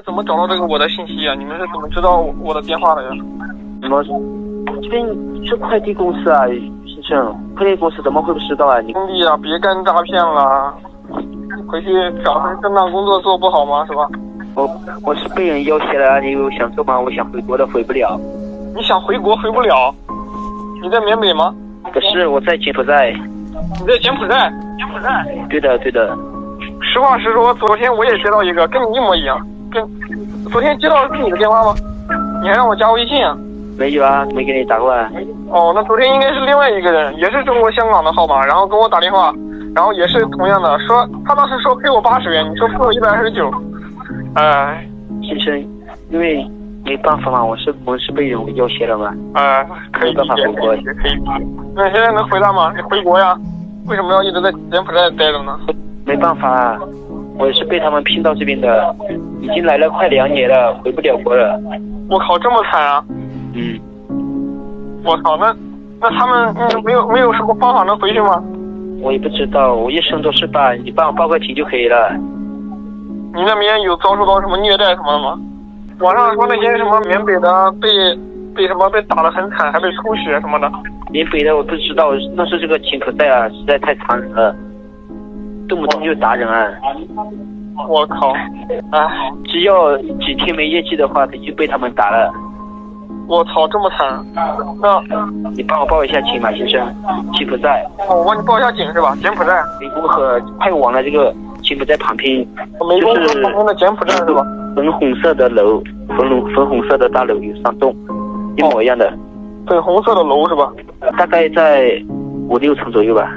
是怎么找到这个我的信息呀？你们是怎么知道我的电话的呀？什么？这边是快递公司啊，先生，快递公司怎么会不知道啊？你兄弟啊，别干诈骗了，回去找份正当工作做不好吗？是吧？我我是被人要挟了，你有想做吗？我想回国的，回不了。你想回国回不了？你在缅北吗？不是，我在柬埔寨。你在柬埔寨？柬埔寨？对的，对的。实话实说，昨天我也接到一个跟你一模一样，跟昨天接到的是你的电话吗？你还让我加微信啊？没有啊，没给你打过来。哦，那昨天应该是另外一个人，也是中国香港的号码，然后跟我打电话，然后也是同样的，说他当时说赔我八十元，你说赔我一百二十九。哎，先生，因为没办法嘛，我是我是被人要挟了嘛。哎，可以理解，可以理解，可以理解。那你现在能回来吗？你回国呀？为什么要一直在柬埔寨待着呢？没办法，我也是被他们骗到这边的，已经来了快两年了，回不了国了。我靠，这么惨啊！嗯。我靠，那那他们嗯没有没有什么方法能回去吗？我也不知道，我一生都是办，你帮我报个警就可以了。你那边有遭受到什么虐待什么的吗？网上说那些什么缅北的被被什么被打得很惨，还被抽血什么的。缅北的我不知道，那是这个柬埔寨啊，实在太残忍了。动不动就打人啊！我靠！啊，只要几天没业绩的话，他就被他们打了。我操，这么惨！那，你帮我报一下警吧，先生。柬埔寨。哦，我帮你报一下警是吧？柬埔寨。湄公河派往了这个柬埔寨旁边。湄公河旁边的柬埔寨是吧？粉红色的楼，粉红粉红色的大楼有三栋，一模一样的。粉红色的楼是吧？大概在五六层左右吧。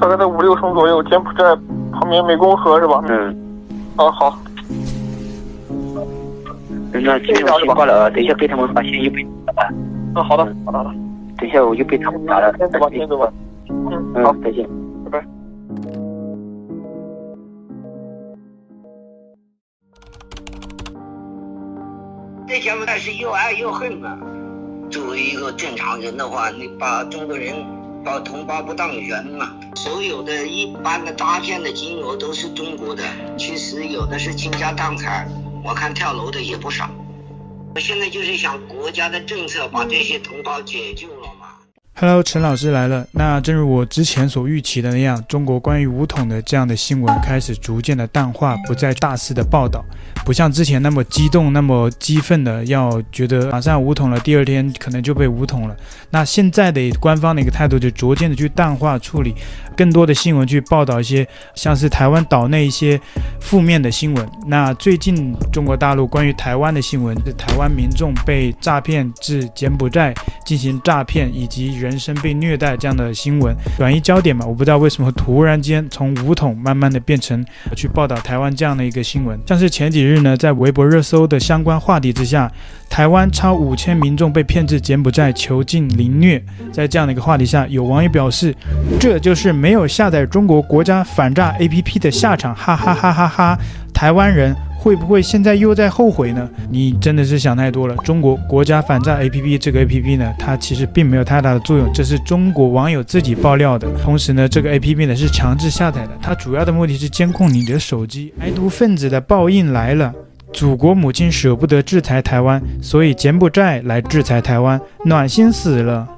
大概在五六层左右，柬埔寨旁边湄公河是吧？嗯。哦，好。那这边我先挂了啊，等一下被他们发现又被打了。嗯，好的，好的，好的。等一下我又被他们打了。先走吧，先走吧。嗯，好，再见，拜拜。这柬埔寨是又爱又恨嘛。作为一个正常人的话，你把中国人。把同胞不当人嘛？所有的一般的诈骗的金额都是中国的，其实有的是倾家荡产，我看跳楼的也不少。我现在就是想国家的政策把这些同胞解救。Hello，陈老师来了。那正如我之前所预期的那样，中国关于武统的这样的新闻开始逐渐的淡化，不再大肆的报道。不像之前那么激动、那么激愤的，要觉得马上武统了，第二天可能就被武统了。那现在的官方的一个态度，就逐渐的去淡化处理，更多的新闻去报道一些像是台湾岛内一些负面的新闻。那最近中国大陆关于台湾的新闻，是台湾民众被诈骗至柬埔寨进行诈骗，以及人身被虐待这样的新闻。转移焦点嘛，我不知道为什么突然间从武统慢慢的变成去报道台湾这样的一个新闻，像是前几日。日呢，在微博热搜的相关话题之下，台湾超五千民众被骗至柬埔寨囚禁凌虐。在这样的一个话题下，有网友表示，这就是没有下载中国国家反诈 APP 的下场，哈哈哈哈哈！台湾人会不会现在又在后悔呢？你真的是想太多了。中国国家反诈 APP 这个 APP 呢，它其实并没有太大的作用，这是中国网友自己爆料的。同时呢，这个 APP 呢是强制下载的，它主要的目的是监控你的手机。台独分子的报应来了。祖国母亲舍不得制裁台湾，所以柬埔寨来制裁台湾，暖心死了。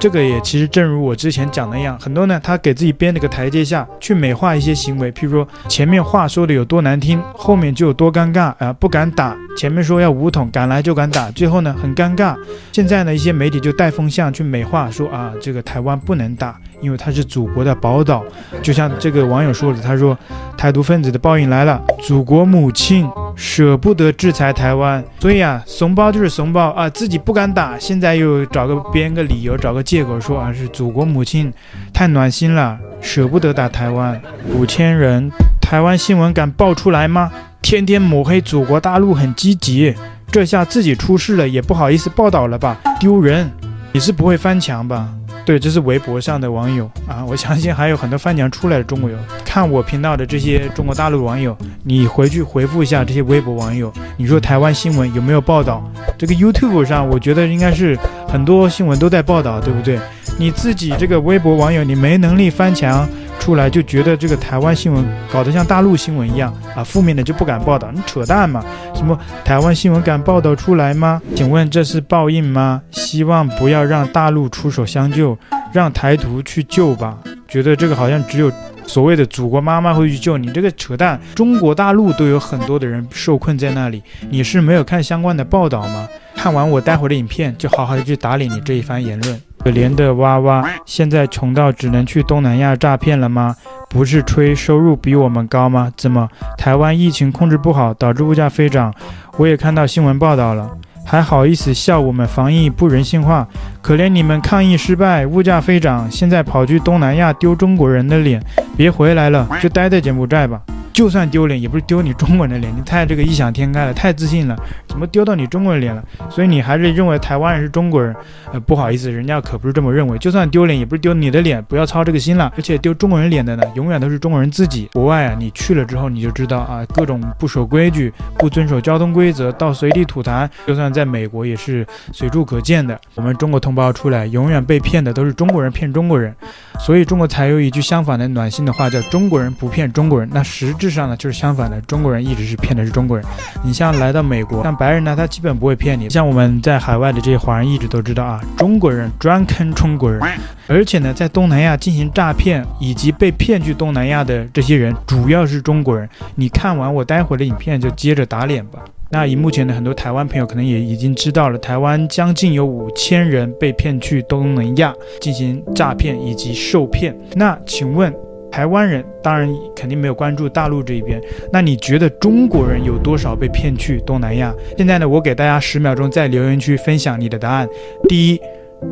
这个也其实正如我之前讲的一样，很多呢，他给自己编了个台阶下去美化一些行为，譬如说前面话说的有多难听，后面就有多尴尬啊、不敢打。前面说要武统，敢来就敢打，最后呢很尴尬。现在呢一些媒体就带风向去美化，说啊这个台湾不能打，因为它是祖国的宝岛。就像这个网友说的，他说台独分子的报应来了，祖国母亲舍不得制裁台湾，所以啊怂包就是怂包啊，自己不敢打，现在又找个编个理由，找个借口说啊是祖国母亲太暖心了，舍不得打台湾。五千人，台湾新闻敢爆出来吗？天天抹黑祖国大陆很积极，这下自己出事了也不好意思报道了吧？丢人！你是不会翻墙吧？对，这是微博上的网友啊，我相信还有很多翻墙出来的中国友。看我频道的这些中国大陆网友，你回去回复一下这些微博网友，你说台湾新闻有没有报道？这个 YouTube 上，我觉得应该是很多新闻都在报道，对不对？你自己这个微博网友，你没能力翻墙。出来，就觉得这个台湾新闻搞得像大陆新闻一样啊，负面的就不敢报道，你扯淡嘛？什么台湾新闻敢报道出来吗？请问这是报应吗？希望不要让大陆出手相救，让台独去救吧。觉得这个好像只有所谓的祖国妈妈会去救你，这个扯淡。中国大陆都有很多的人受困在那里，你是没有看相关的报道吗？看完我待会儿的影片，就好好的去打理你这一番言论。可怜的娃娃，现在穷到只能去东南亚诈骗了吗？不是吹收入比我们高吗？怎么台湾疫情控制不好，导致物价飞涨？我也看到新闻报道了，还好意思笑我们防疫不人性化？可怜你们抗疫失败，物价飞涨，现在跑去东南亚丢中国人的脸，别回来了，就待在柬埔寨吧。就算丢脸，也不是丢你中国人的脸，你太这个异想天开了，太自信了，怎么丢到你中国人脸了？所以你还是认为台湾人是中国人？呃，不好意思，人家可不是这么认为。就算丢脸，也不是丢你的脸，不要操这个心了。而且丢中国人脸的呢，永远都是中国人自己。国外啊，你去了之后你就知道啊，各种不守规矩、不遵守交通规则、到随地吐痰，就算在美国也是随处可见的。我们中国同胞出来，永远被骗的都是中国人骗中国人，所以中国才有一句相反的暖心的话，叫“中国人不骗中国人”。那实质上呢，就是相反。的中国人一直是骗的是中国人，你像来到美国，像白人呢，他基本不会骗你。像我们在海外的这些华人一直都知道啊，中国人专坑中国人，而且呢，在东南亚进行诈骗以及被骗去东南亚的这些人，主要是中国人。你看完我待会的影片，就接着打脸吧。那以目前的很多台湾朋友可能也已经知道了，台湾将近有五千人被骗去东南亚进行诈骗以及受骗。那请问？台湾人当然肯定没有关注大陆这一边，那你觉得中国人有多少被骗去东南亚？现在呢，我给大家十秒钟在留言区分享你的答案。第一，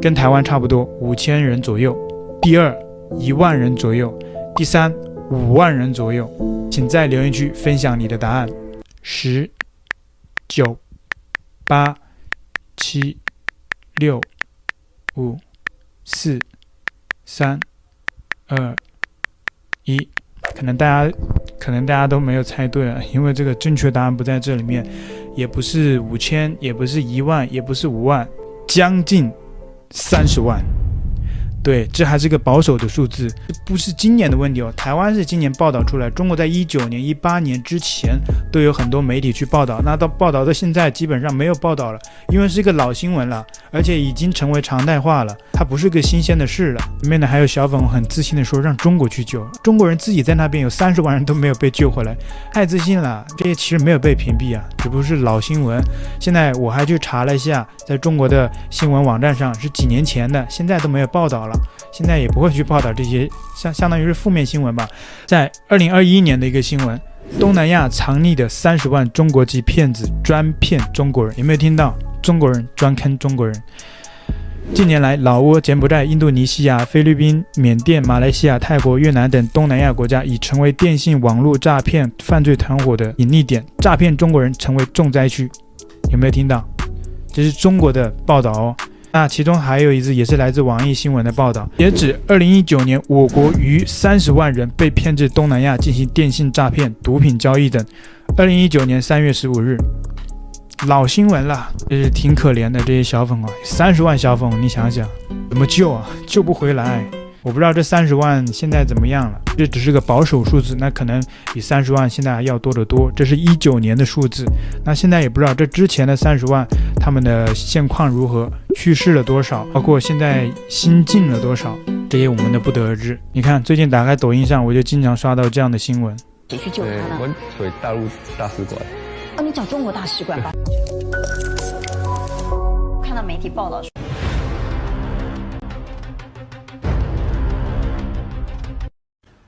跟台湾差不多，五千人左右；第二，一万人左右；第三，五万人左右。请在留言区分享你的答案。十、九、八、七、六、五、四、三、二。一，可能大家，可能大家都没有猜对了，因为这个正确答案不在这里面，也不是五千，也不是一万，也不是五万，将近三十万。对，这还是个保守的数字，不是今年的问题哦。台湾是今年报道出来，中国在一九年、一八年之前都有很多媒体去报道，那到报道到现在基本上没有报道了，因为是一个老新闻了，而且已经成为常态化了，它不是个新鲜的事了。里面呢还有小粉红很自信的说让中国去救，中国人自己在那边有三十万人都没有被救回来，太自信了。这些其实没有被屏蔽啊，只不过是老新闻。现在我还去查了一下，在中国的新闻网站上是几年前的，现在都没有报道了。现在也不会去报道这些，相相当于是负面新闻吧。在二零二一年的一个新闻，东南亚藏匿的三十万中国籍骗子专骗中国人，有没有听到？中国人专坑中国人。近年来，老挝、柬埔寨、印度尼西亚、菲律宾、缅甸、马来西亚、泰国、越南等东南亚国家已成为电信网络诈骗犯罪团伙的隐匿点，诈骗中国人成为重灾区。有没有听到？这是中国的报道哦。那其中还有一则，也是来自网易新闻的报道。截止二零一九年，我国逾三十万人被骗至东南亚进行电信诈骗、毒品交易等。二零一九年三月十五日，老新闻了，这是挺可怜的这些小粉啊，三十万小粉，你想想怎么救啊？救不回来。我不知道这三十万现在怎么样了，这只是个保守数字，那可能比三十万现在还要多得多。这是一九年的数字，那现在也不知道这之前的三十万他们的现况如何，去世了多少，包括现在新进了多少，这些我们都不得而知。你看，最近打开抖音上，我就经常刷到这样的新闻。谁去救他呢？我回大陆大使馆。哦，你找中国大使馆吧。看到媒体报道说。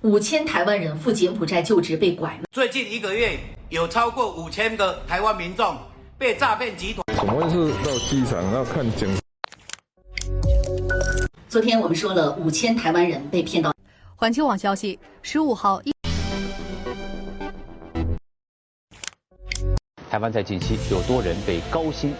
五千台湾人赴柬埔寨就职被拐卖。最近一个月有超过五千个台湾民众被诈骗集团。怎么是到机场要看警？昨天我们说了五千台湾人被骗到。环球网消息，十五号台湾在近期有多人被高薪。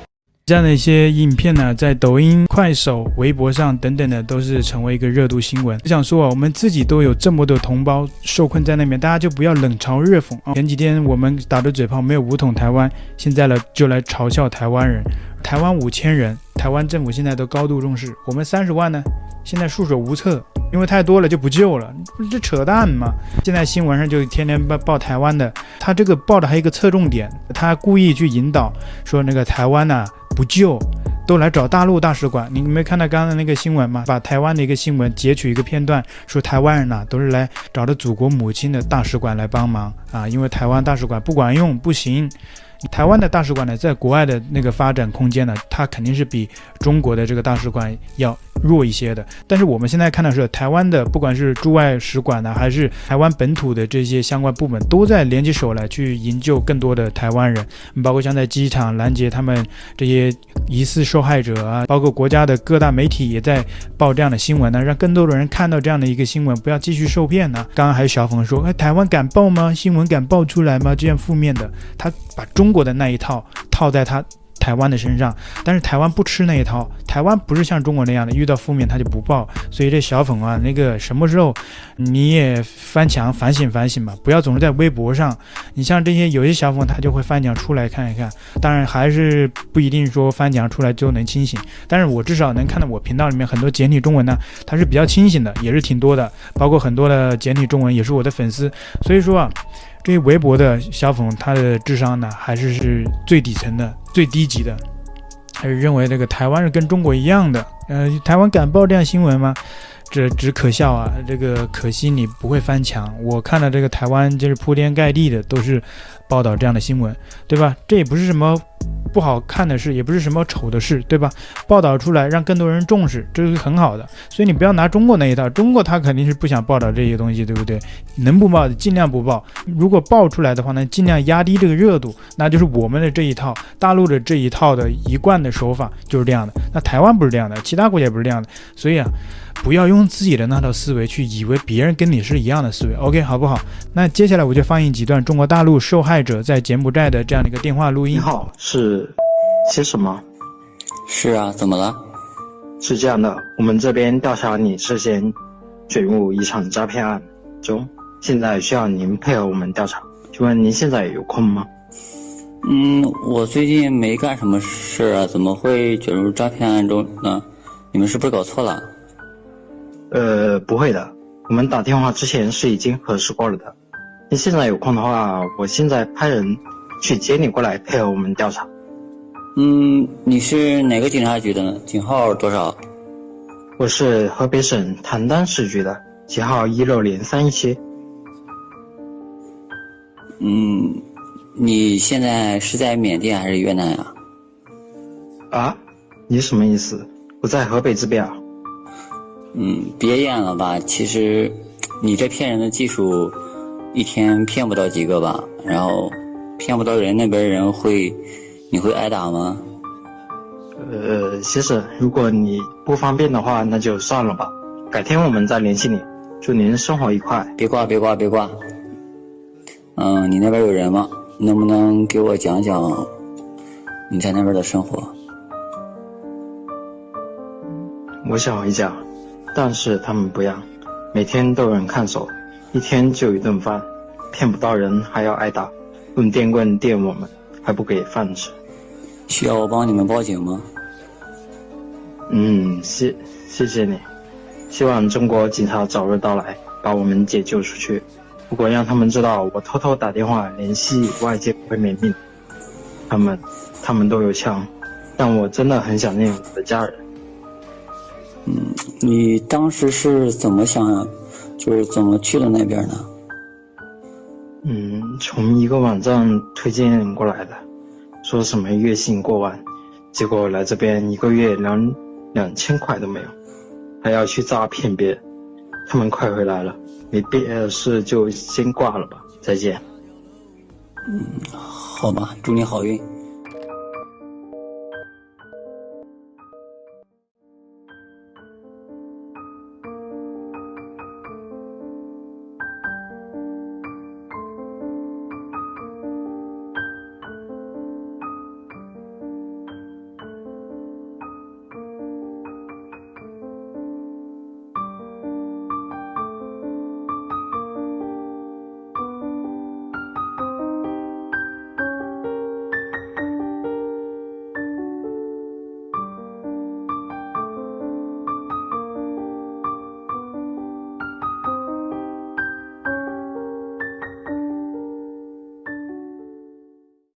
这样的一些影片呢，在抖音、快手、微博上等等的，都是成为一个热度新闻。我想说啊，我们自己都有这么多同胞受困在那边，大家就不要冷嘲热讽啊。前几天我们打的嘴炮没有武统台湾，现在呢就来嘲笑台湾人。台湾五千人，台湾政府现在都高度重视，我们三十万呢，现在束手无策。因为太多了就不救了，这扯淡嘛！现在新闻上就天天报报台湾的，他这个报的还有一个侧重点，他故意去引导说那个台湾呐、啊、不救，都来找大陆大使馆。你没看到刚刚那个新闻吗？把台湾的一个新闻截取一个片段，说台湾人呐、啊、都是来找的祖国母亲的大使馆来帮忙啊，因为台湾大使馆不管用不行。台湾的大使馆呢，在国外的那个发展空间呢，它肯定是比中国的这个大使馆要弱一些的。但是我们现在看到是台湾的，不管是驻外使馆呢，还是台湾本土的这些相关部门，都在联起手来去营救更多的台湾人，包括像在机场拦截他们这些疑似受害者啊，包括国家的各大媒体也在报这样的新闻呢，让更多的人看到这样的一个新闻，不要继续受骗呢。刚刚还有小粉说，哎，台湾敢报吗？新闻敢报出来吗？这样负面的，他把。中国的那一套套在他台湾的身上，但是台湾不吃那一套，台湾不是像中国那样的，遇到负面他就不报。所以这小粉啊，那个什么时候你也翻墙反省反省吧，不要总是在微博上。你像这些有些小粉，他就会翻墙出来看一看。当然还是不一定说翻墙出来就能清醒，但是我至少能看到我频道里面很多简体中文呢，他是比较清醒的，也是挺多的，包括很多的简体中文也是我的粉丝。所以说啊。这些微博的小粉，他的智商呢，还是是最底层的、最低级的，还是认为这个台湾是跟中国一样的。呃，台湾敢报这样新闻吗？这只可笑啊！这个可惜你不会翻墙。我看到这个台湾就是铺天盖地的都是报道这样的新闻，对吧？这也不是什么。不好看的事，也不是什么丑的事，对吧？报道出来，让更多人重视，这是很好的。所以你不要拿中国那一套，中国他肯定是不想报道这些东西，对不对？能不报尽量不报。如果报出来的话呢，尽量压低这个热度，那就是我们的这一套，大陆的这一套的一贯的手法就是这样的。那台湾不是这样的，其他国家也不是这样的。所以啊，不要用自己的那套思维去以为别人跟你是一样的思维，OK 好不好？那接下来我就放映几段中国大陆受害者在柬埔寨的这样的一个电话录音。你好，是。些什么？是啊，怎么了？是这样的，我们这边调查你涉嫌卷入一场诈骗案中，现在需要您配合我们调查。请问您现在有空吗？嗯，我最近没干什么事啊，怎么会卷入诈骗案中呢？你们是不是搞错了？呃，不会的，我们打电话之前是已经核实过了的。你现在有空的话，我现在派人去接你过来配合我们调查。嗯，你是哪个警察局的呢？警号多少？我是河北省邯郸市局的，警号一六零三一七。嗯，你现在是在缅甸还是越南呀？啊？你什么意思？我在河北这边啊。嗯，别演了吧。其实，你这骗人的技术，一天骗不到几个吧？然后，骗不到人，那边人会。你会挨打吗？呃，先生，如果你不方便的话，那就算了吧。改天我们再联系你。祝您生活愉快。别挂，别挂，别挂。嗯，你那边有人吗？能不能给我讲讲你在那边的生活？我想回家，但是他们不让，每天都有人看守，一天就一顿饭，骗不到人还要挨打，用电棍电我们，还不给饭吃。需要我帮你们报警吗？嗯，谢谢谢你，希望中国警察早日到来，把我们解救出去。如果让他们知道我偷偷打电话联系外界会没命，他们他们都有枪，但我真的很想念我的家人。嗯，你当时是怎么想，就是怎么去的那边呢？嗯，从一个网站推荐过来的。说什么月薪过万，结果来这边一个月两两千块都没有，还要去诈骗别人。他们快回来了，没别的事就先挂了吧，再见。嗯，好吧，祝你好运。